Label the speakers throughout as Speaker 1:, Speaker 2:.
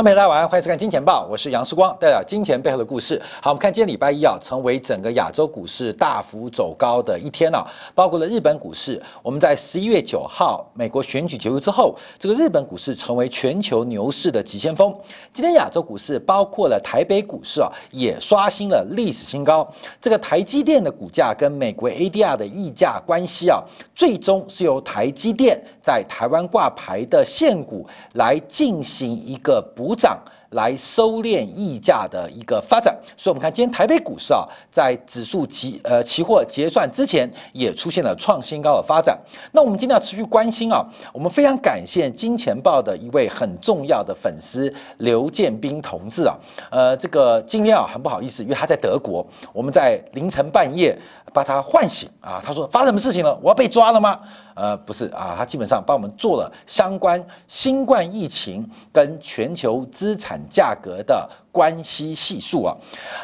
Speaker 1: 观众朋友大家晚上欢迎收看《金钱报》，我是杨世光，带来金钱背后的故事。好，我们看今天礼拜一啊，成为整个亚洲股市大幅走高的一天啊，包括了日本股市。我们在十一月九号美国选举结束之后，这个日本股市成为全球牛市的急先锋。今天亚洲股市，包括了台北股市啊，也刷新了历史新高。这个台积电的股价跟美国 ADR 的溢价关系啊，最终是由台积电在台湾挂牌的现股来进行一个。补股涨来收敛溢价的一个发展，所以我们看今天台北股市啊，在指数期呃期货结算之前，也出现了创新高的发展。那我们今天要持续关心啊，我们非常感谢金钱豹的一位很重要的粉丝刘建斌同志啊，呃，这个今天啊很不好意思，因为他在德国，我们在凌晨半夜把他唤醒啊，他说发生什么事情了？我要被抓了吗？呃，不是啊，他基本上帮我们做了相关新冠疫情跟全球资产价格的关系系数啊。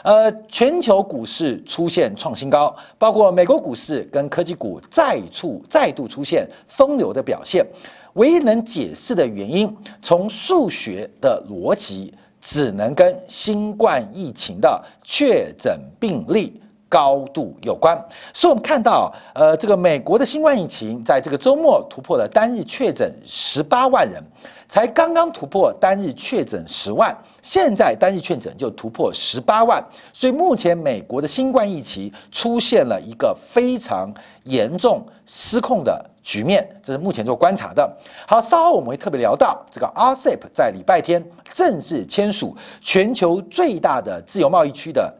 Speaker 1: 呃，全球股市出现创新高，包括美国股市跟科技股再处再度出现风流的表现。唯一能解释的原因，从数学的逻辑，只能跟新冠疫情的确诊病例。高度有关，所以我们看到，呃，这个美国的新冠疫情在这个周末突破了单日确诊十八万人，才刚刚突破单日确诊十万，现在单日确诊就突破十八万，所以目前美国的新冠疫情出现了一个非常严重失控的局面，这是目前做观察的。好，稍后我们会特别聊到这个 RCEP 在礼拜天正式签署全球最大的自由贸易区的。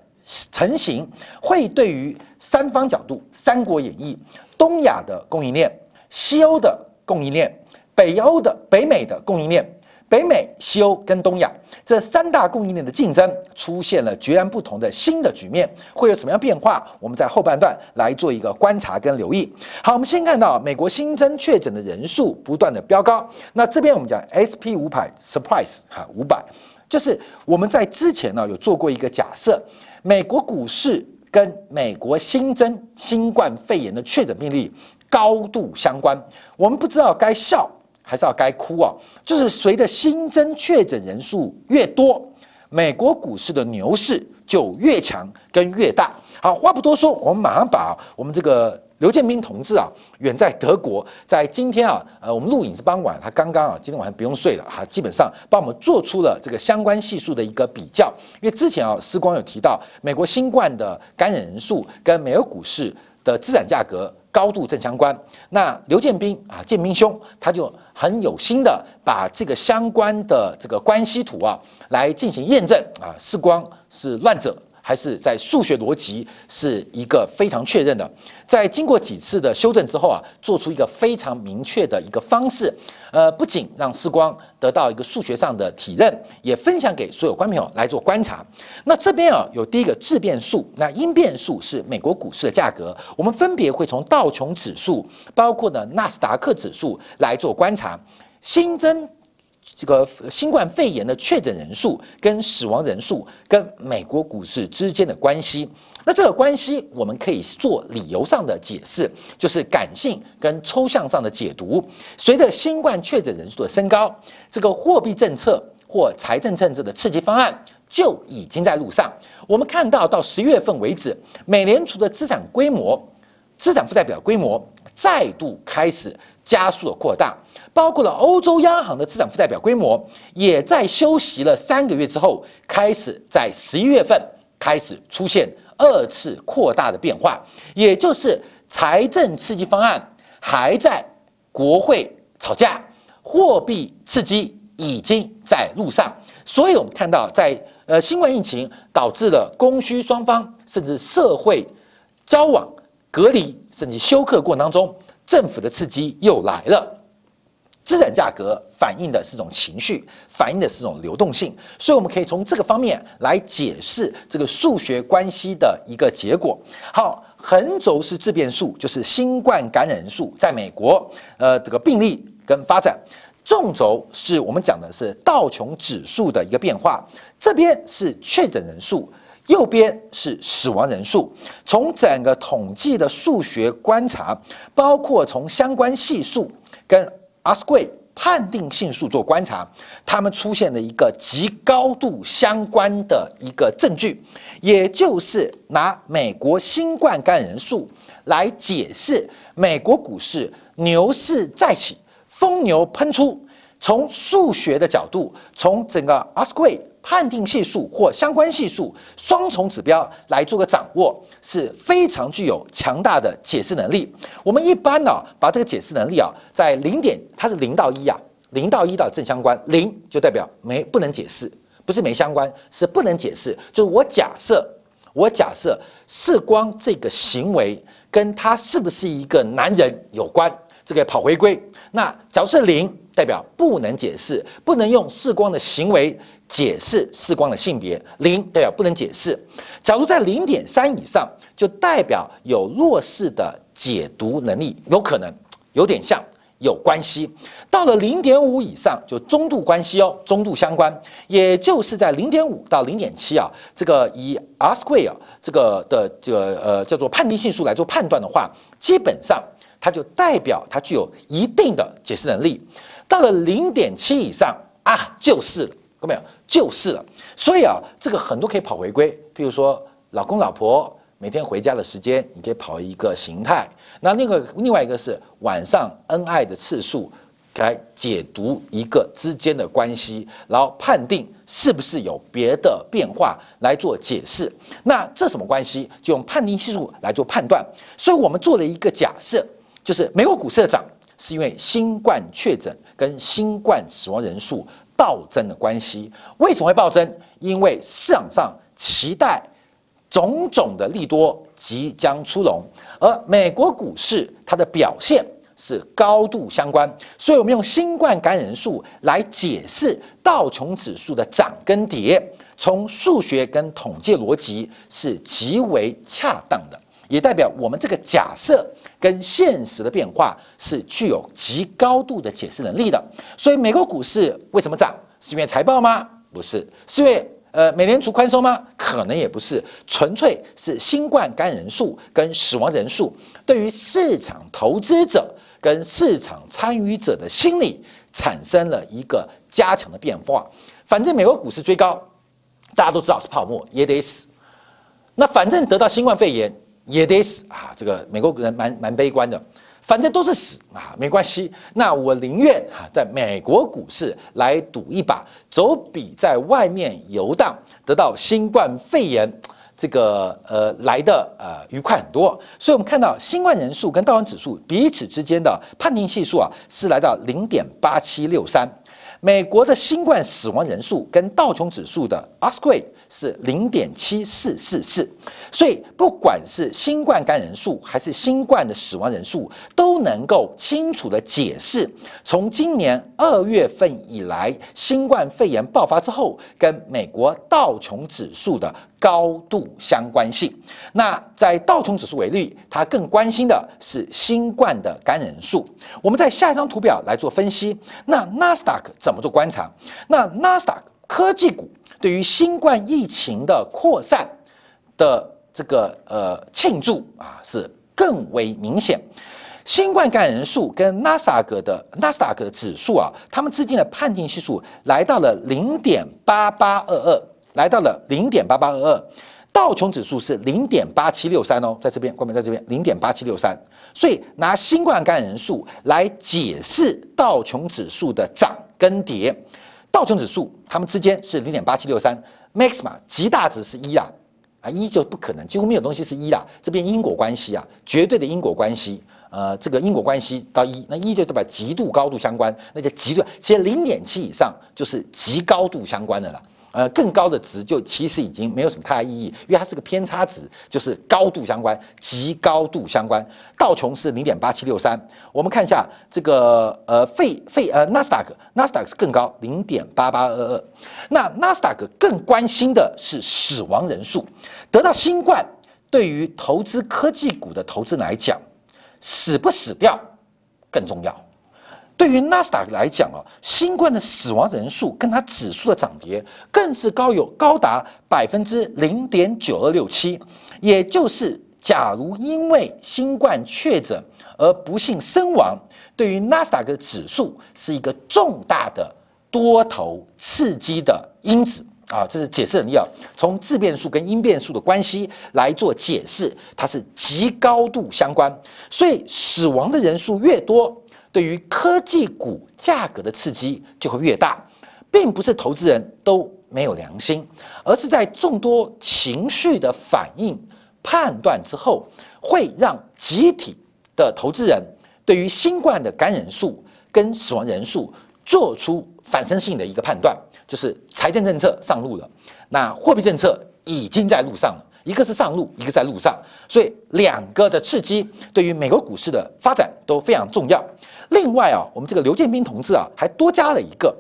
Speaker 1: 成型会对于三方角度，《三国演义》东亚的供应链、西欧的供应链、北欧的北美的供应链、北美、西欧跟东亚这三大供应链的竞争出现了截然不同的新的局面，会有什么样变化？我们在后半段来做一个观察跟留意。好，我们先看到美国新增确诊的人数不断的飙高，那这边我们讲 SP 五百 surprise 哈五百，就是我们在之前呢有做过一个假设。美国股市跟美国新增新冠肺炎的确诊病例高度相关，我们不知道该笑还是要该哭啊？就是随着新增确诊人数越多，美国股市的牛市就越强跟越大。好，话不多说，我们马上把我们这个。刘建斌同志啊，远在德国，在今天啊，呃，我们录影是傍晚，他刚刚啊，今天晚上不用睡了哈，基本上帮我们做出了这个相关系数的一个比较。因为之前啊，时光有提到美国新冠的感染人数跟美国股市的资产价格高度正相关。那刘建斌啊，建斌兄他就很有心的把这个相关的这个关系图啊来进行验证啊，时光是乱者。还是在数学逻辑是一个非常确认的，在经过几次的修正之后啊，做出一个非常明确的一个方式，呃，不仅让时光得到一个数学上的体认，也分享给所有观众朋友来做观察。那这边啊有第一个质变数，那因变数是美国股市的价格，我们分别会从道琼指数，包括呢纳斯达克指数来做观察，新增。这个新冠肺炎的确诊人数跟死亡人数跟美国股市之间的关系，那这个关系我们可以做理由上的解释，就是感性跟抽象上的解读。随着新冠确诊人数的升高，这个货币政策或财政政策的刺激方案就已经在路上。我们看到到十月份为止，美联储的资产规模、资产负债表规模再度开始加速的扩大。包括了欧洲央行的资产负债表规模，也在休息了三个月之后，开始在十一月份开始出现二次扩大的变化，也就是财政刺激方案还在国会吵架，货币刺激已经在路上，所以我们看到在呃新冠疫情导致了供需双方甚至社会交往隔离甚至休克过程当中，政府的刺激又来了。资产价格反映的是一种情绪，反映的是一种流动性，所以我们可以从这个方面来解释这个数学关系的一个结果。好，横轴是自变数，就是新冠感染人数在美国，呃，这个病例跟发展；纵轴是我们讲的是道琼指数的一个变化，这边是确诊人数，右边是死亡人数。从整个统计的数学观察，包括从相关系数跟 R square 判定系数做观察，他们出现了一个极高度相关的一个证据，也就是拿美国新冠感染人数来解释美国股市牛市再起，疯牛喷出。从数学的角度，从整个 R square 判定系数或相关系数双重指标来做个掌握，是非常具有强大的解释能力。我们一般呢，把这个解释能力啊，在零点，它是零到一啊，零到一到正相关，零就代表没不能解释，不是没相关，是不能解释。就是我假设，我假设视光这个行为跟他是不是一个男人有关，这个跑回归。那假如是零。代表不能解释，不能用视光的行为解释视光的性别。零代表不能解释。假如在零点三以上，就代表有弱势的解读能力，有可能有点像有关系。到了零点五以上，就中度关系哦，中度相关。也就是在零点五到零点七啊，这个以 R square 这个的这个呃叫做判定系数来做判断的话，基本上它就代表它具有一定的解释能力。到了零点七以上啊，就是了，看到没有？就是了。所以啊，这个很多可以跑回归，譬如说老公老婆每天回家的时间，你可以跑一个形态。那另外另外一个是晚上恩爱的次数，来解读一个之间的关系，然后判定是不是有别的变化来做解释。那这什么关系？就用判定系数来做判断。所以我们做了一个假设，就是美国股市的涨。是因为新冠确诊跟新冠死亡人数暴增的关系。为什么会暴增？因为市场上期待种种的利多即将出笼，而美国股市它的表现是高度相关。所以，我们用新冠感染人数来解释道琼指数的涨跟跌，从数学跟统计逻辑是极为恰当的，也代表我们这个假设。跟现实的变化是具有极高度的解释能力的，所以美国股市为什么涨？是因为财报吗？不是，是因为呃美联储宽松吗？可能也不是，纯粹是新冠感染人数跟死亡人数对于市场投资者跟市场参与者的心理产生了一个加强的变化。反正美国股市追高，大家都知道是泡沫，也得死。那反正得到新冠肺炎。也得死啊！这个美国人蛮蛮悲观的，反正都是死啊，没关系。那我宁愿啊，在美国股市来赌一把，总比在外面游荡得到新冠肺炎这个呃来的呃愉快很多。所以，我们看到新冠人数跟道琼指数彼此之间的判定系数啊，是来到零点八七六三。美国的新冠死亡人数跟道琼指数的 R square 是零点七四四四，所以不管是新冠感染人数还是新冠的死亡人数，都能够清楚的解释从今年二月份以来新冠肺炎爆发之后，跟美国道琼指数的高度相关性。那在道琼指数为例，它更关心的是新冠的感染人数。我们在下一张图表来做分析。那纳斯达克怎么做观察？那纳斯达克科技股。对于新冠疫情的扩散的这个呃庆祝啊，是更为明显。新冠感染人数跟纳斯达克的纳斯达克的指数啊，它们之间的判定系数来到了零点八八二二，来到了零点八八二二。道琼指数是零点八七六三哦，在这边，关门在这边，零点八七六三。所以拿新冠感染人数来解释道琼指数的涨跟跌。道琼指数，它们之间是零点八七六三，maxima 极大值是一啦，啊一就不可能，几乎没有东西是一啦。这边因果关系啊，绝对的因果关系，呃，这个因果关系到一，那一就代表极度高度相关，那就极度，其实零点七以上就是极高度相关的了。呃，更高的值就其实已经没有什么太大意义，因为它是个偏差值，就是高度相关，极高度相关。道琼是零点八七六三，我们看一下这个呃费费呃纳斯达克，纳斯达克是更高，零点八八二二。那纳斯达克更关心的是死亡人数，得到新冠对于投资科技股的投资来讲，死不死掉更重要。对于纳斯达克来讲啊，新冠的死亡人数跟它指数的涨跌更是高有高达百分之零点九二六七，也就是假如因为新冠确诊而不幸身亡，对于纳斯达克指数是一个重大的多头刺激的因子啊，这是解释能力啊。从自变数跟因变数的关系来做解释，它是极高度相关。所以死亡的人数越多，对于科技股价格的刺激就会越大，并不是投资人都没有良心，而是在众多情绪的反应。判断之后，会让集体的投资人对于新冠的感染数跟死亡人数做出反身性的一个判断，就是财政政策上路了，那货币政策已经在路上了，一个是上路，一个在路上，所以两个的刺激对于美国股市的发展都非常重要。另外啊，我们这个刘建斌同志啊，还多加了一个，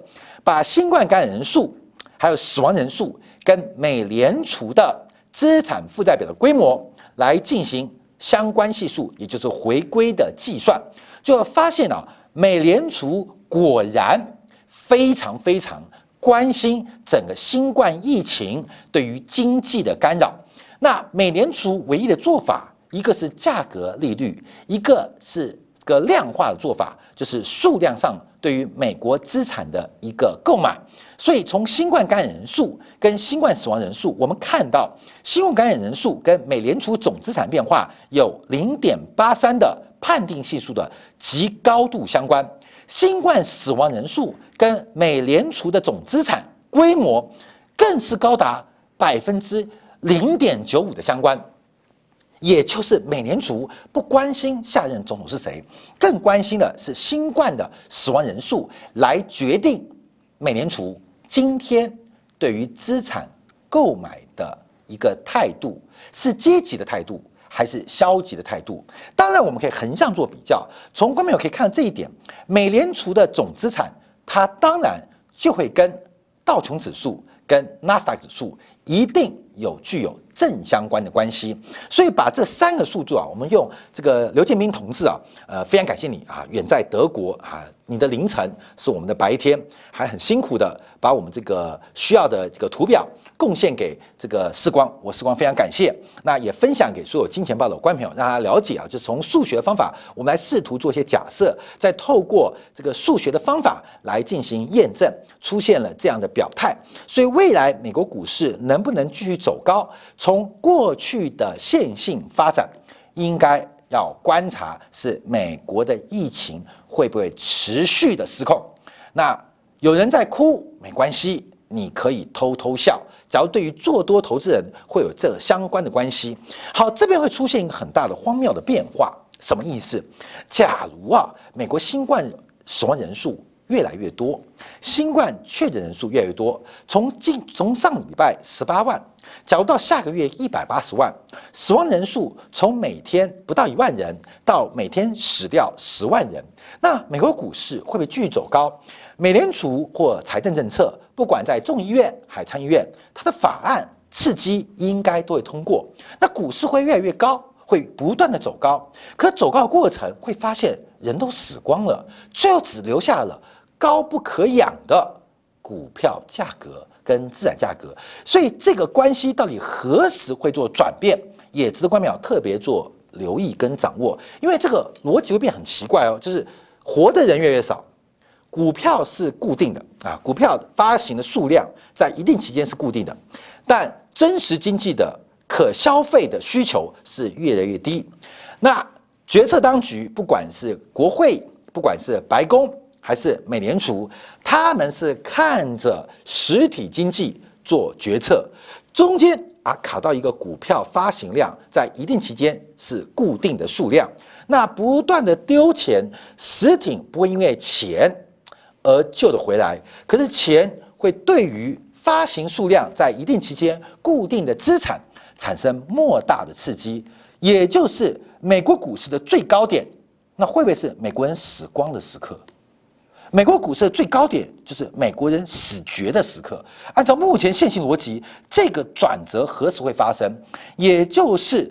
Speaker 1: 把新冠感染人数还有死亡人数跟美联储的。资产负债表的规模来进行相关系数，也就是回归的计算，就发现啊，美联储果然非常非常关心整个新冠疫情对于经济的干扰。那美联储唯一的做法，一个是价格利率，一个是个量化的做法，就是数量上对于美国资产的一个购买。所以，从新冠感染人数跟新冠死亡人数，我们看到新冠感染人数跟美联储总资产变化有零点八三的判定系数的极高度相关；新冠死亡人数跟美联储的总资产规模更是高达百分之零点九五的相关。也就是美联储不关心下任总统是谁，更关心的是新冠的死亡人数来决定美联储。今天对于资产购买的一个态度是积极的态度还是消极的态度？当然，我们可以横向做比较。从观众可以看到这一点，美联储的总资产，它当然就会跟道琼指数、跟纳斯达克指数一定有具有正相关的关系。所以，把这三个数字啊，我们用这个刘建斌同志啊，呃，非常感谢你啊，远在德国啊。你的凌晨是我们的白天，还很辛苦的把我们这个需要的这个图表贡献给这个视光，我视光非常感谢。那也分享给所有金钱豹的观众朋友，让他了解啊，就从数学方法，我们来试图做一些假设，再透过这个数学的方法来进行验证，出现了这样的表态。所以未来美国股市能不能继续走高？从过去的线性发展，应该要观察是美国的疫情。会不会持续的失控？那有人在哭没关系，你可以偷偷笑。假如对于做多投资人会有这相关的关系，好，这边会出现一个很大的荒谬的变化，什么意思？假如啊，美国新冠死亡人数。越来越多，新冠确诊人数越来越多。从近从上礼拜十八万，假如到下个月一百八十万，死亡人数从每天不到一万人到每天死掉十万人，那美国股市会不会继续走高？美联储或财政政策，不管在众议院还参议院，它的法案刺激应该都会通过，那股市会越来越高，会不断的走高。可走高的过程会发现人都死光了，最后只留下了。高不可养的股票价格跟资产价格，所以这个关系到底何时会做转变，也值得官僚特别做留意跟掌握。因为这个逻辑会变很奇怪哦，就是活的人越来越少，股票是固定的啊，股票发行的数量在一定期间是固定的，但真实经济的可消费的需求是越来越低。那决策当局，不管是国会，不管是白宫。还是美联储，他们是看着实体经济做决策，中间啊卡到一个股票发行量在一定期间是固定的数量，那不断的丢钱，实体不会因为钱而救得回来，可是钱会对于发行数量在一定期间固定的资产产生莫大的刺激，也就是美国股市的最高点，那会不会是美国人死光的时刻？美国股市的最高点就是美国人死绝的时刻。按照目前现行逻辑，这个转折何时会发生？也就是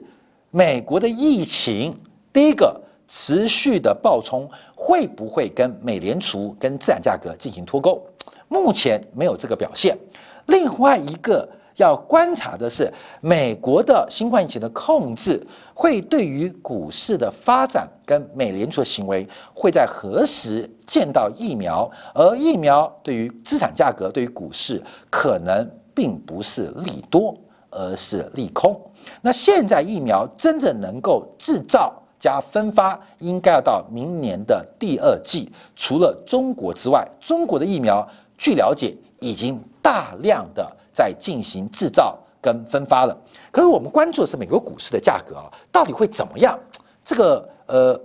Speaker 1: 美国的疫情，第一个持续的暴冲会不会跟美联储跟资产价格进行脱钩？目前没有这个表现。另外一个要观察的是美国的新冠疫情的控制会对于股市的发展跟美联储的行为会在何时见到疫苗，而疫苗对于资产价格、对于股市可能并不是利多，而是利空。那现在疫苗真正能够制造？加分发应该要到明年的第二季。除了中国之外，中国的疫苗据了解已经大量的在进行制造跟分发了。可是我们关注的是美国股市的价格啊，到底会怎么样？这个呃，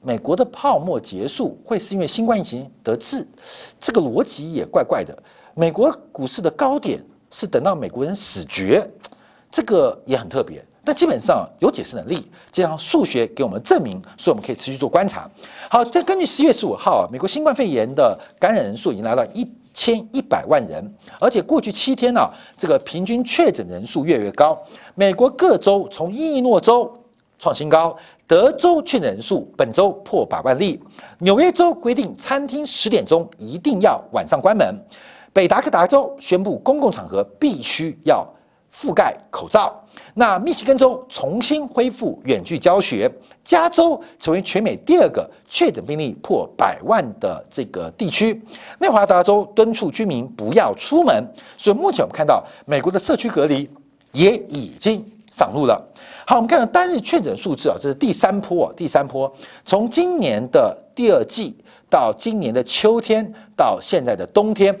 Speaker 1: 美国的泡沫结束会是因为新冠疫情得治？这个逻辑也怪怪的。美国股市的高点是等到美国人死绝，这个也很特别。但基本上有解释能力，这样数学给我们证明，所以我们可以持续做观察。好，再根据十月十五号啊，美国新冠肺炎的感染人数已经来到一千一百万人，而且过去七天呢，这个平均确诊人数越来越高。美国各州从伊利诺州创新高，德州确诊人数本周破百万例，纽约州规定餐厅十点钟一定要晚上关门，北达科达州宣布公共场合必须要覆盖口罩。那密西根州重新恢复远距教学，加州成为全美第二个确诊病例破百万的这个地区，内华达州敦促居民不要出门。所以目前我们看到美国的社区隔离也已经上路了。好，我们看到单日确诊数字啊，这是第三波啊，第三波，从今年的第二季到今年的秋天到现在的冬天。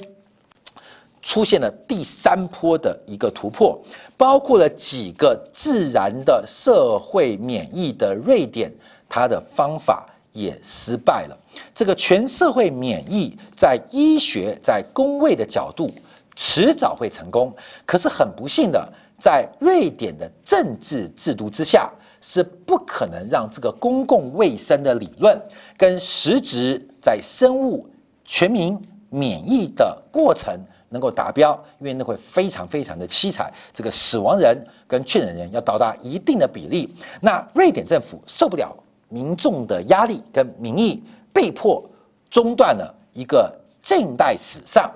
Speaker 1: 出现了第三波的一个突破，包括了几个自然的社会免疫的瑞典，它的方法也失败了。这个全社会免疫在医学在工位的角度迟早会成功，可是很不幸的，在瑞典的政治制度之下是不可能让这个公共卫生的理论跟实质在生物全民免疫的过程。能够达标，因为那会非常非常的凄惨，这个死亡人跟确诊人要到达一定的比例。那瑞典政府受不了民众的压力跟民意，被迫中断了一个近代史上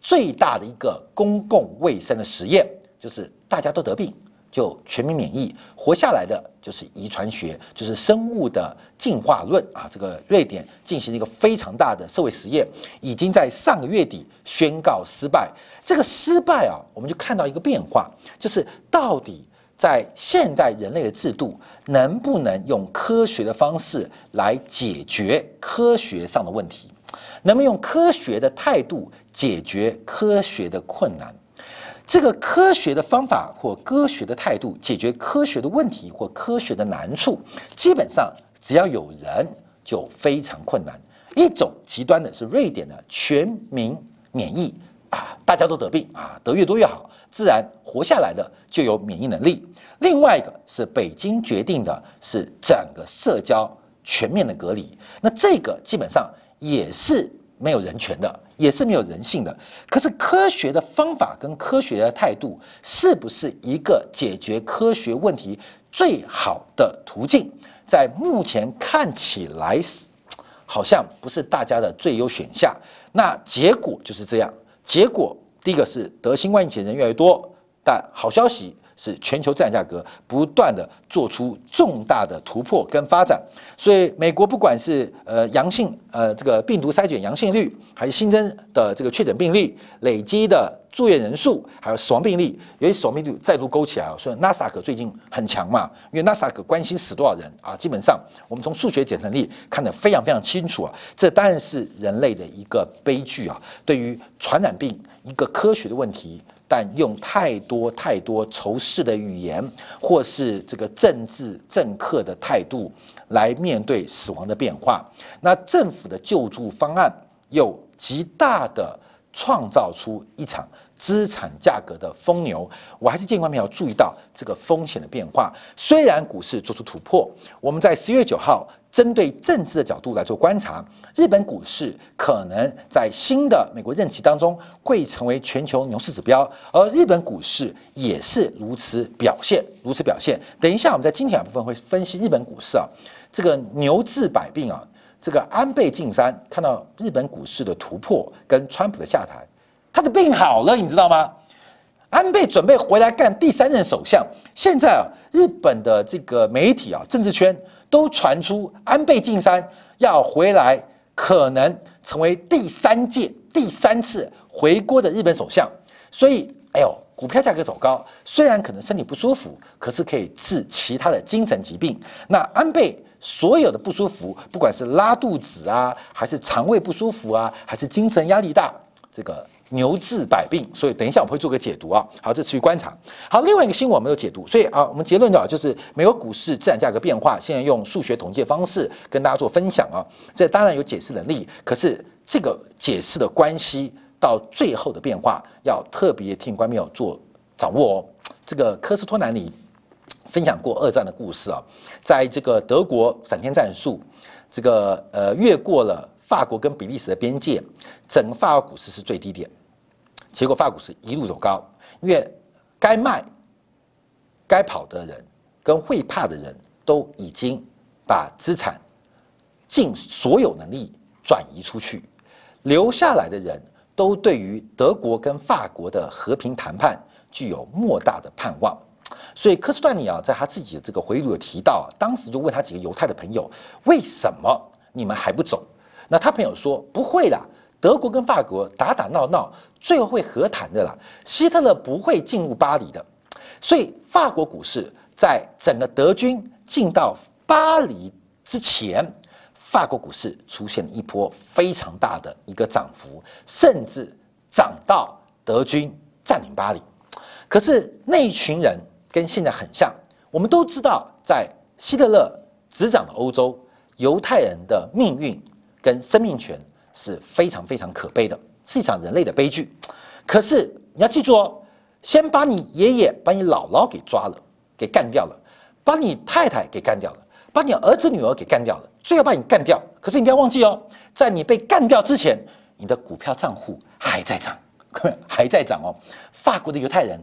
Speaker 1: 最大的一个公共卫生的实验，就是大家都得病。就全民免疫活下来的就是遗传学，就是生物的进化论啊！这个瑞典进行了一个非常大的社会实验，已经在上个月底宣告失败。这个失败啊，我们就看到一个变化，就是到底在现代人类的制度能不能用科学的方式来解决科学上的问题，能不能用科学的态度解决科学的困难？这个科学的方法或科学的态度解决科学的问题或科学的难处，基本上只要有人就非常困难。一种极端的是瑞典的全民免疫啊，大家都得病啊，得越多越好，自然活下来的就有免疫能力。另外一个是北京决定的是整个社交全面的隔离，那这个基本上也是没有人权的。也是没有人性的。可是科学的方法跟科学的态度，是不是一个解决科学问题最好的途径？在目前看起来，好像不是大家的最优选项。那结果就是这样。结果第一个是得新冠疫情人越来越多，但好消息。是全球资产价格不断的做出重大的突破跟发展，所以美国不管是呃阳性呃这个病毒筛检阳性率，还是新增的这个确诊病例、累积的住院人数，还有死亡病例，由于死亡病例再度勾起来了，所以纳斯达克最近很强嘛，因为纳斯达克关心死多少人啊，基本上我们从数学检测力看得非常非常清楚啊，这当然是人类的一个悲剧啊，对于传染病一个科学的问题。但用太多太多仇视的语言，或是这个政治政客的态度来面对死亡的变化，那政府的救助方案又极大的创造出一场资产价格的疯牛。我还是建议观众要注意到这个风险的变化。虽然股市做出突破，我们在十月九号。针对政治的角度来做观察，日本股市可能在新的美国任期当中会成为全球牛市指标，而日本股市也是如此表现，如此表现。等一下，我们在今天部分会分析日本股市啊，这个牛治百病啊，这个安倍晋三看到日本股市的突破跟川普的下台，他的病好了，你知道吗？安倍准备回来干第三任首相。现在啊，日本的这个媒体啊，政治圈都传出安倍晋三要回来，可能成为第三届、第三次回国的日本首相。所以，哎呦，股票价格走高，虽然可能身体不舒服，可是可以治其他的精神疾病。那安倍所有的不舒服，不管是拉肚子啊，还是肠胃不舒服啊，还是精神压力大，这个。牛治百病，所以等一下我们会做个解读啊。好，这持续观察。好，另外一个新闻我没有解读，所以啊，我们结论的就是美国股市自然价格变化，现在用数学统计的方式跟大家做分享啊。这当然有解释能力，可是这个解释的关系到最后的变化，要特别听观众朋友做掌握哦。这个科斯托南尼分享过二战的故事啊，在这个德国闪电战术，这个呃越过了法国跟比利时的边界，整个法国股市是最低点。结果，法股是一路走高，因为该卖、该跑的人跟会怕的人都已经把资产尽所有能力转移出去，留下来的人都对于德国跟法国的和平谈判具有莫大的盼望。所以，科斯段尼啊，在他自己的这个回忆录有提到，当时就问他几个犹太的朋友：“为什么你们还不走？”那他朋友说：“不会啦。”德国跟法国打打闹闹，最后会和谈的啦。希特勒不会进入巴黎的，所以法国股市在整个德军进到巴黎之前，法国股市出现了一波非常大的一个涨幅，甚至涨到德军占领巴黎。可是那一群人跟现在很像，我们都知道，在希特勒执掌的欧洲，犹太人的命运跟生命权。是非常非常可悲的，是一场人类的悲剧。可是你要记住哦，先把你爷爷、把你姥姥给抓了，给干掉了，把你太太给干掉了，把你儿子女儿给干掉了，最后把你干掉。可是你不要忘记哦，在你被干掉之前，你的股票账户还在涨，还在涨哦。法国的犹太人，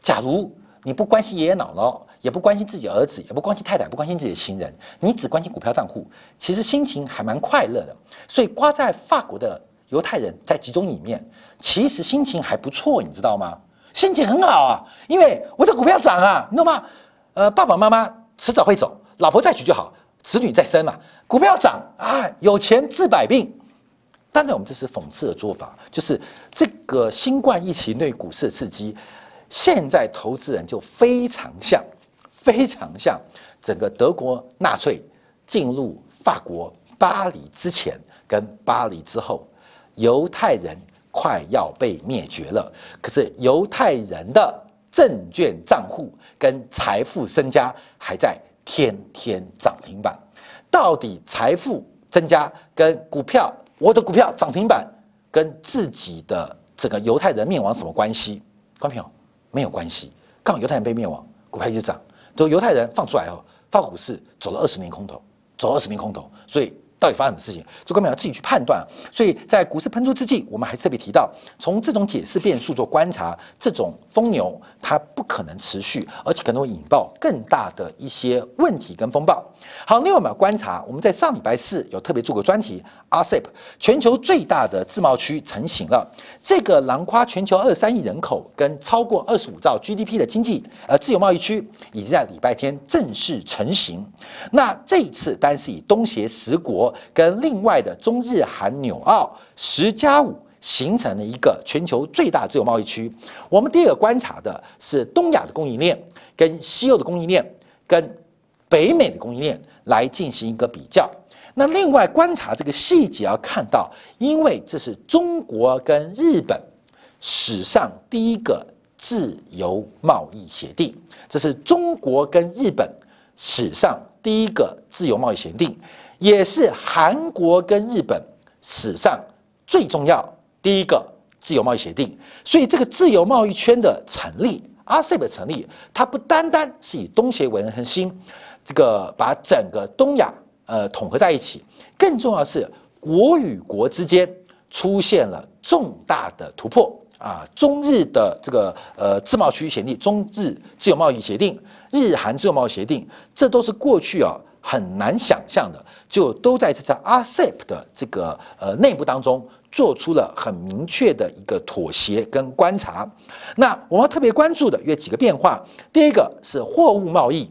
Speaker 1: 假如你不关心爷爷姥姥。也不关心自己儿子，也不关心太太，不关心自己的亲人，你只关心股票账户，其实心情还蛮快乐的。所以挂在法国的犹太人在集中里面，其实心情还不错，你知道吗？心情很好啊，因为我的股票涨啊，你懂吗？呃，爸爸妈妈迟早会走，老婆再娶就好，子女再生嘛，股票涨啊，有钱治百病。当然，我们这是讽刺的做法，就是这个新冠疫情对股市的刺激，现在投资人就非常像。非常像整个德国纳粹进入法国巴黎之前跟巴黎之后，犹太人快要被灭绝了。可是犹太人的证券账户跟财富身家还在天天涨停板。到底财富增加跟股票，我的股票涨停板跟自己的整个犹太人灭亡什么关系？观众朋友没有关系，刚好犹太人被灭亡，股票一直涨。都犹太人放出来后，法股市走了二十年空头，走二十年空头，所以到底发生什么事情，这根本要自己去判断。所以在股市喷出之际，我们还特别提到，从这种解释变数做观察，这种疯牛它不可能持续，而且可能会引爆更大的一些问题跟风暴。好，另外我们要观察，我们在上礼拜四有特别做过专题，RCEP 全球最大的自贸区成型了。这个囊括全球二三亿人口跟超过二十五兆 GDP 的经济，呃，自由贸易区已经在礼拜天正式成型。那这一次单是以东协十国跟另外的中日韩纽澳十加五形成了一个全球最大自由贸易区。我们第二个观察的是东亚的供应链跟西欧的供应链跟北美的供应链来进行一个比较。那另外观察这个细节要看到，因为这是中国跟日本史上第一个自由贸易协定，这是中国跟日本史上第一个自由贸易协定，也是韩国跟日本史上最重要第一个自由贸易协定。所以这个自由贸易圈的成立，RCEP 的成立，它不单单是以东协为核心，这个把整个东亚。呃，统合在一起，更重要是，国与国之间出现了重大的突破啊！中日的这个呃自贸区协定、中日自由贸易协定、日韩自由贸易协定，这都是过去啊很难想象的，就都在这次 RCEP 的这个呃内部当中做出了很明确的一个妥协跟观察。那我们特别关注的有几个变化，第一个是货物贸易，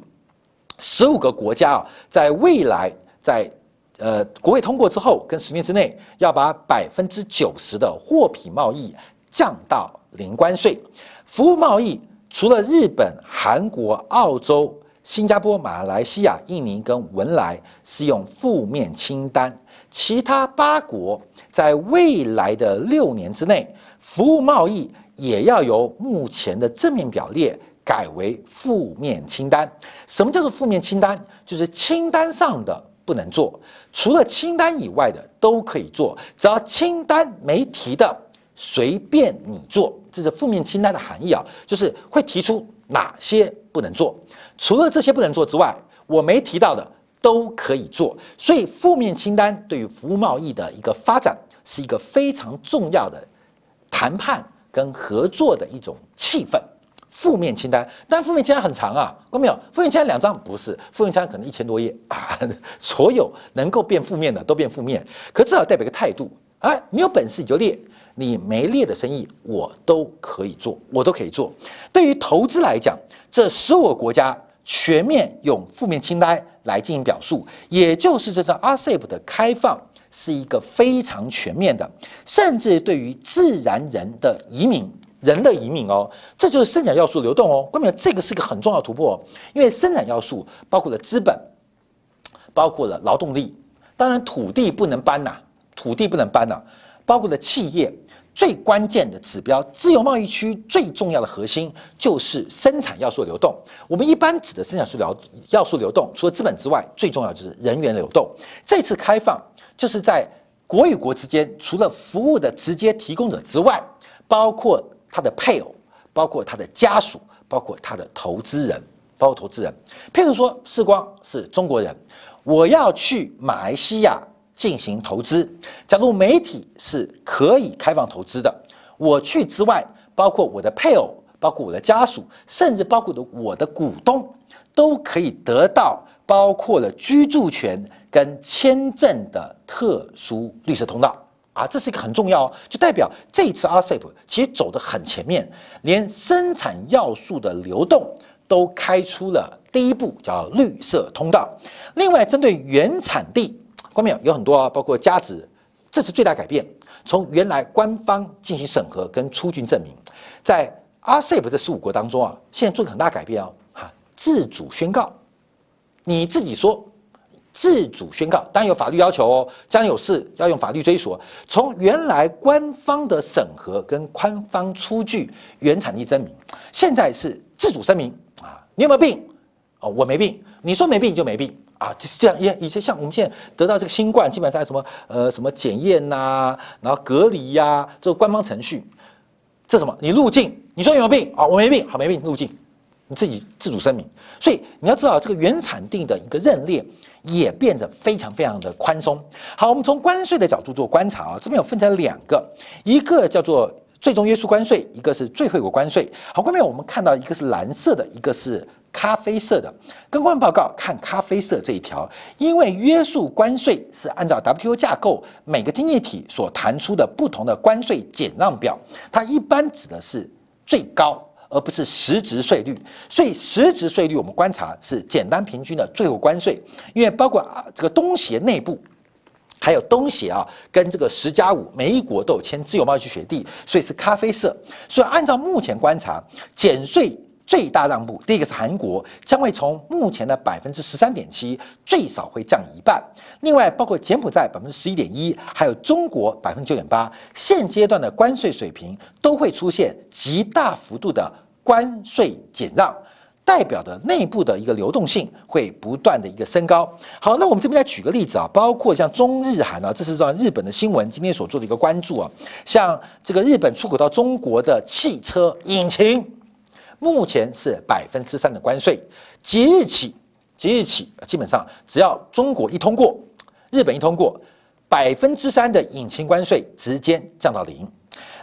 Speaker 1: 十五个国家啊，在未来在呃国会通过之后，跟十年之内要把百分之九十的货品贸易降到零关税，服务贸易除了日本、韩国、澳洲。新加坡、马来西亚、印尼跟文莱是用负面清单，其他八国在未来的六年之内，服务贸易也要由目前的正面表列改为负面清单。什么叫做负面清单？就是清单上的不能做，除了清单以外的都可以做，只要清单没提的随便你做。这是负面清单的含义啊，就是会提出哪些不能做。除了这些不能做之外，我没提到的都可以做。所以负面清单对于服务贸易的一个发展是一个非常重要的谈判跟合作的一种气氛。负面清单，但负面清单很长啊，看到没有？负面清单两张不是，负面清单可能一千多页啊。所有能够变负面的都变负面，可至少代表一个态度。哎，你有本事你就列，你没列的生意我都可以做，我都可以做。对于投资来讲，这十五个国家。全面用负面清单来进行表述，也就是这张 RCEP 的开放是一个非常全面的，甚至对于自然人的移民，人的移民哦，这就是生产要素流动哦。关键这个是个很重要突破，哦，因为生产要素包括了资本，包括了劳动力，当然土地不能搬呐，土地不能搬呐，包括了企业。最关键的指标，自由贸易区最重要的核心就是生产要素流动。我们一般指的生产素流要素流动，除了资本之外，最重要就是人员流动。这次开放就是在国与国之间，除了服务的直接提供者之外，包括他的配偶，包括他的家属，包括他的投资人，包括投资人。譬如说，世光是中国人，我要去马来西亚。进行投资，假如媒体是可以开放投资的，我去之外，包括我的配偶，包括我的家属，甚至包括的我的股东，都可以得到包括了居住权跟签证的特殊绿色通道啊，这是一个很重要，就代表这次 RCEP 其实走得很前面，连生产要素的流动都开出了第一步，叫绿色通道。另外，针对原产地。后面有很多啊，包括价值，这是最大改变。从原来官方进行审核跟出具证明，在 RCEP 这十五国当中啊，现在做很大改变哦，哈，自主宣告，你自己说，自主宣告，当然有法律要求哦，将有事要用法律追索。从原来官方的审核跟官方出具原产地证明，现在是自主声明啊，你有没有病？哦，我没病，你说没病就没病。啊，就是这样，以以前像我们现在得到这个新冠，基本上什么呃什么检验呐，然后隔离呀，这个官方程序，这什么？你入境，你说有没有病啊？我没病，好没病入境，你自己自主声明。所以你要知道，这个原产地的一个认列也变得非常非常的宽松。好，我们从关税的角度做观察啊，这边有分成两个，一个叫做最终约束关税，一个是最惠国关税。好，后面我们看到一个是蓝色的，一个是。咖啡色的更换报告看咖啡色这一条，因为约束关税是按照 WTO 架构每个经济体所弹出的不同的关税减让表，它一般指的是最高，而不是实质税率。所以实质税率我们观察是简单平均的最后关税，因为包括啊这个东协内部，还有东协啊跟这个十加五每一国都有签自由贸易协定，所以是咖啡色。所以按照目前观察减税。最大让步，第一个是韩国，将会从目前的百分之十三点七，最少会降一半。另外，包括柬埔寨百分之十一点一，还有中国百分之九点八，现阶段的关税水平都会出现极大幅度的关税减让，代表的内部的一个流动性会不断的一个升高。好，那我们这边再举个例子啊，包括像中日韩啊，这是让日本的新闻今天所做的一个关注啊，像这个日本出口到中国的汽车引擎。目前是百分之三的关税，即日起，即日起，基本上只要中国一通过，日本一通过，百分之三的引擎关税直接降到零。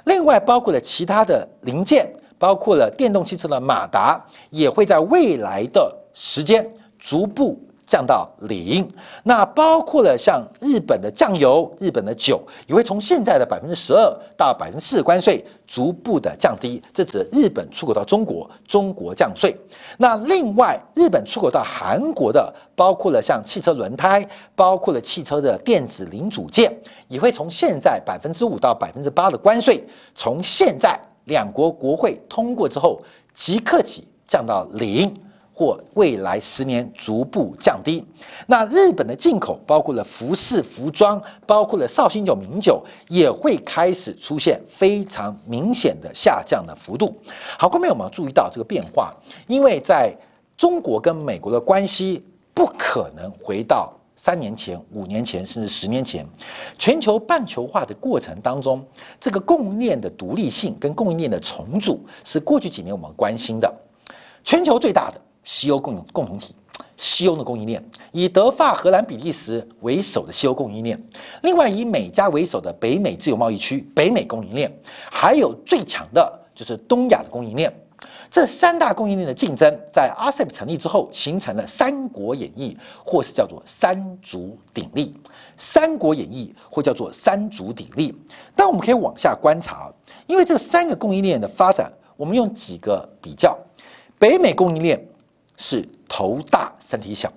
Speaker 1: 另外，包括了其他的零件，包括了电动汽车的马达，也会在未来的时间逐步降到零。那包括了像日本的酱油、日本的酒，也会从现在的百分之十二到百分之四关税，逐步的降低。这指日本出口到中国，中国降税。那另外，日本出口到韩国的，包括了像汽车轮胎，包括了汽车的电子零组件，也会从现在百分之五到百分之八的关税，从现在两国国会通过之后，即刻起降到零。或未来十年逐步降低。那日本的进口包括了服饰、服装，包括了绍兴酒、名酒，也会开始出现非常明显的下降的幅度。好，后面我们要注意到这个变化？因为在中国跟美国的关系不可能回到三年前、五年前，甚至十年前。全球半球化的过程当中，这个供应链的独立性跟供应链的重组是过去几年我们关心的。全球最大的。西欧共有共同体，西欧的供应链以德法荷兰比利时为首的西欧供应链，另外以美加为首的北美自由贸易区北美供应链，还有最强的就是东亚的供应链。这三大供应链的竞争，在 RCEP 成立之后，形成了三国演义，或是叫做三足鼎立。三国演义或叫做三足鼎立。但我们可以往下观察，因为这三个供应链的发展，我们用几个比较，北美供应链。是头大身体小，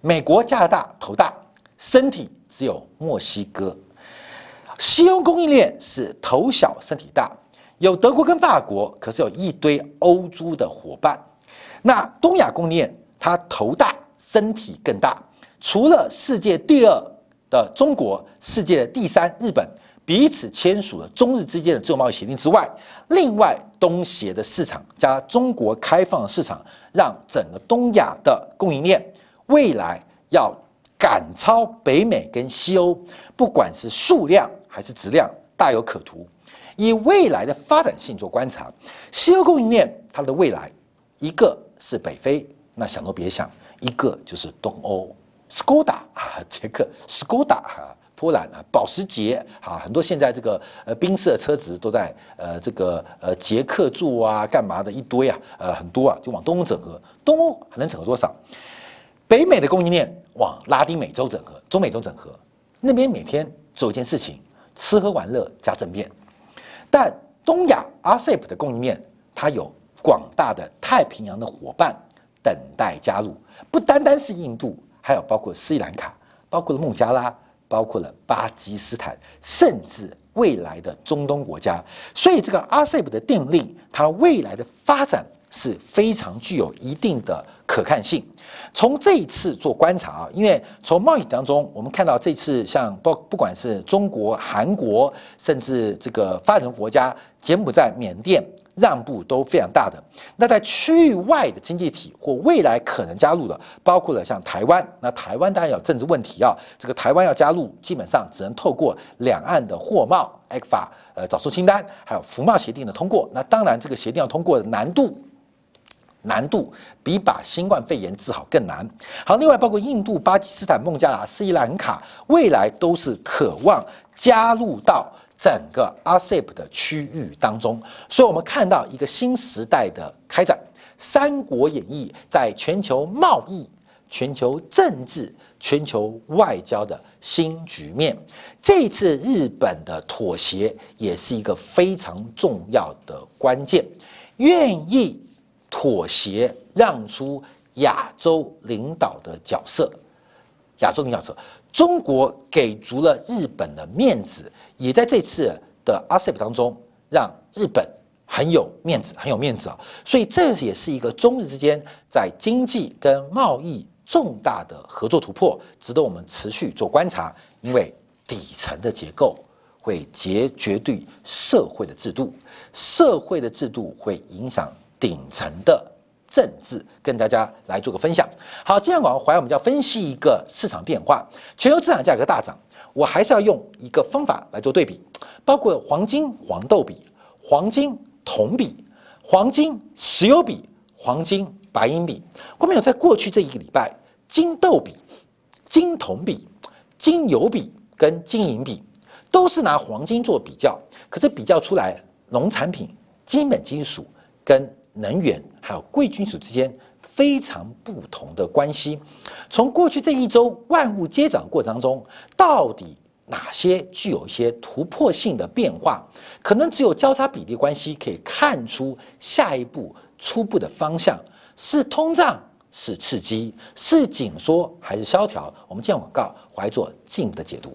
Speaker 1: 美国、加拿大头大，身体只有墨西哥。西欧供应链是头小身体大，有德国跟法国，可是有一堆欧洲的伙伴。那东亚供应链它头大身体更大，除了世界第二的中国，世界第三日本。彼此签署了中日之间的自由贸易协定之外，另外东协的市场加中国开放的市场，让整个东亚的供应链未来要赶超北美跟西欧，不管是数量还是质量，大有可图。以未来的发展性做观察，西欧供应链它的未来，一个是北非，那想都别想；一个就是东欧，斯柯达啊，捷克斯柯达哈。波兰啊，保时捷啊，很多现在这个呃宾士的车子都在呃这个呃捷克住啊，干嘛的一堆啊，呃很多啊，就往东欧整合，东欧还能整合多少？北美的供应链往拉丁美洲整合，中美洲整合，那边每天做一件事情，吃喝玩乐加政变。但东亚 RCEP 的供应链，它有广大的太平洋的伙伴等待加入，不单单是印度，还有包括斯里兰卡，包括了孟加拉。包括了巴基斯坦，甚至未来的中东国家，所以这个 RCEP 的定力，它未来的发展是非常具有一定的可看性。从这一次做观察啊，因为从贸易当中，我们看到这次像不不管是中国、韩国，甚至这个发展国家柬埔寨、缅甸。让步都非常大的。那在区域外的经济体或未来可能加入的，包括了像台湾。那台湾当然有政治问题啊，这个台湾要加入，基本上只能透过两岸的货贸 ECFA 呃早收清单，还有服贸协定的通过。那当然这个协定要通过的难度，难度比把新冠肺炎治好更难。好，另外包括印度、巴基斯坦、孟加拉、斯里兰卡，未来都是渴望加入到。整个 RCEP 的区域当中，所以我们看到一个新时代的开展，《三国演义》在全球贸易、全球政治、全球外交的新局面。这次日本的妥协也是一个非常重要的关键，愿意妥协让出亚洲领导的角色，亚洲领导者。中国给足了日本的面子，也在这次的 RCEP 当中让日本很有面子，很有面子啊！所以这也是一个中日之间在经济跟贸易重大的合作突破，值得我们持续做观察。因为底层的结构会决绝对社会的制度，社会的制度会影响顶层的。政治跟大家来做个分享。好，今天晚上回来我们就要分析一个市场变化，全球资产价格大涨，我还是要用一个方法来做对比，包括黄金黄豆比、黄金铜比、黄金石油比、黄金白银比。我们有在过去这一个礼拜，金豆比、金铜比、金油比跟金银比，都是拿黄金做比较，可是比较出来农产品、基本金属跟。能源还有贵金属之间非常不同的关系。从过去这一周万物接涨过程当中，到底哪些具有一些突破性的变化？可能只有交叉比例关系可以看出下一步初步的方向是通胀。是刺激，是紧缩还是萧条？我们见广告，怀做进一步的解读。